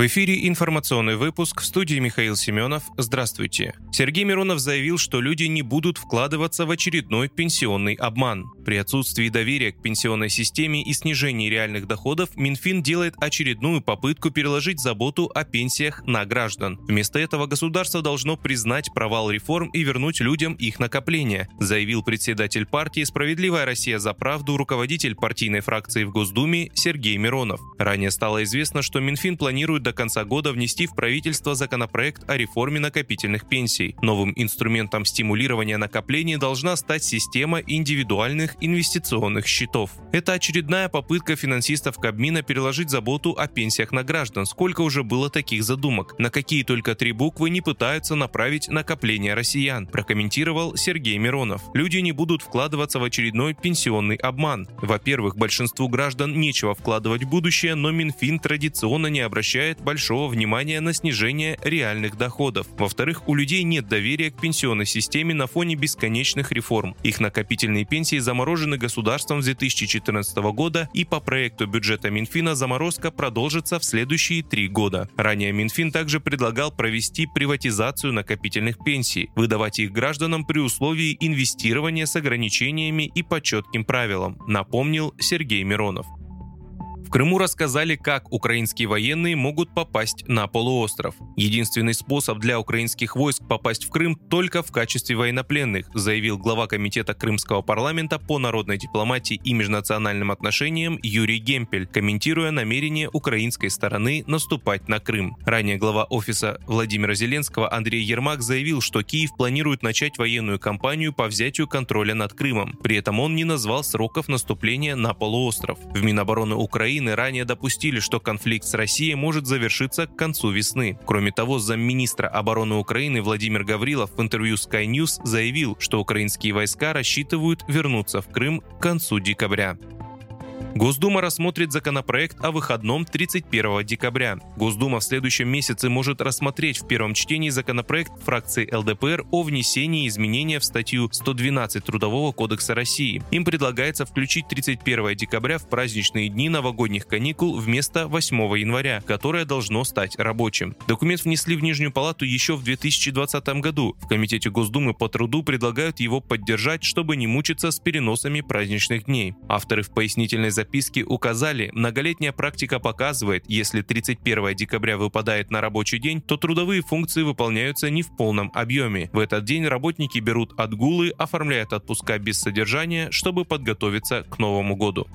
В эфире информационный выпуск в студии Михаил Семенов. Здравствуйте. Сергей Миронов заявил, что люди не будут вкладываться в очередной пенсионный обман. При отсутствии доверия к пенсионной системе и снижении реальных доходов Минфин делает очередную попытку переложить заботу о пенсиях на граждан. Вместо этого государство должно признать провал реформ и вернуть людям их накопления, заявил председатель партии «Справедливая Россия за правду» руководитель партийной фракции в Госдуме Сергей Миронов. Ранее стало известно, что Минфин планирует до конца года внести в правительство законопроект о реформе накопительных пенсий. Новым инструментом стимулирования накоплений должна стать система индивидуальных инвестиционных счетов. Это очередная попытка финансистов Кабмина переложить заботу о пенсиях на граждан. Сколько уже было таких задумок? На какие только три буквы не пытаются направить накопления россиян, прокомментировал Сергей Миронов. Люди не будут вкладываться в очередной пенсионный обман. Во-первых, большинству граждан нечего вкладывать в будущее, но Минфин традиционно не обращает большого внимания на снижение реальных доходов. Во-вторых, у людей нет доверия к пенсионной системе на фоне бесконечных реформ. Их накопительные пенсии заморожены государством с 2014 года, и по проекту бюджета Минфина заморозка продолжится в следующие три года. Ранее Минфин также предлагал провести приватизацию накопительных пенсий, выдавать их гражданам при условии инвестирования с ограничениями и по четким правилам, напомнил Сергей Миронов. Крыму рассказали, как украинские военные могут попасть на полуостров. Единственный способ для украинских войск попасть в Крым только в качестве военнопленных, заявил глава Комитета Крымского парламента по народной дипломатии и межнациональным отношениям Юрий Гемпель, комментируя намерение украинской стороны наступать на Крым. Ранее глава офиса Владимира Зеленского Андрей Ермак заявил, что Киев планирует начать военную кампанию по взятию контроля над Крымом. При этом он не назвал сроков наступления на полуостров. В Минобороны Украины Украины ранее допустили, что конфликт с Россией может завершиться к концу весны. Кроме того, замминистра обороны Украины Владимир Гаврилов в интервью Sky News заявил, что украинские войска рассчитывают вернуться в Крым к концу декабря. Госдума рассмотрит законопроект о выходном 31 декабря. Госдума в следующем месяце может рассмотреть в первом чтении законопроект фракции ЛДПР о внесении изменения в статью 112 Трудового кодекса России. Им предлагается включить 31 декабря в праздничные дни новогодних каникул вместо 8 января, которое должно стать рабочим. Документ внесли в Нижнюю палату еще в 2020 году. В Комитете Госдумы по труду предлагают его поддержать, чтобы не мучиться с переносами праздничных дней. Авторы в пояснительной записке указали, многолетняя практика показывает, если 31 декабря выпадает на рабочий день, то трудовые функции выполняются не в полном объеме. В этот день работники берут отгулы, оформляют отпуска без содержания, чтобы подготовиться к Новому году.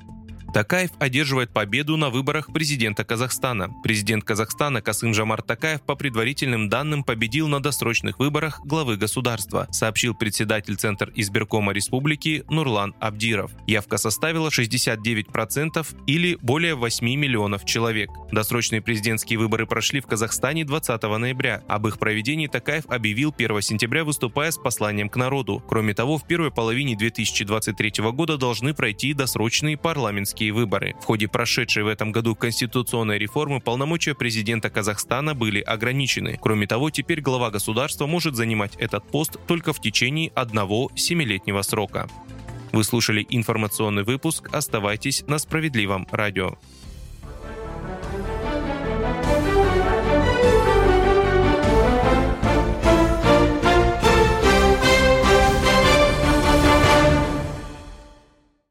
Такаев одерживает победу на выборах президента Казахстана. Президент Казахстана Касым Жамар Такаев по предварительным данным победил на досрочных выборах главы государства, сообщил председатель Центр избиркома республики Нурлан Абдиров. Явка составила 69% или более 8 миллионов человек. Досрочные президентские выборы прошли в Казахстане 20 ноября. Об их проведении Такаев объявил 1 сентября, выступая с посланием к народу. Кроме того, в первой половине 2023 года должны пройти досрочные парламентские президентские выборы. В ходе прошедшей в этом году конституционной реформы полномочия президента Казахстана были ограничены. Кроме того, теперь глава государства может занимать этот пост только в течение одного семилетнего срока. Вы слушали информационный выпуск. Оставайтесь на справедливом радио.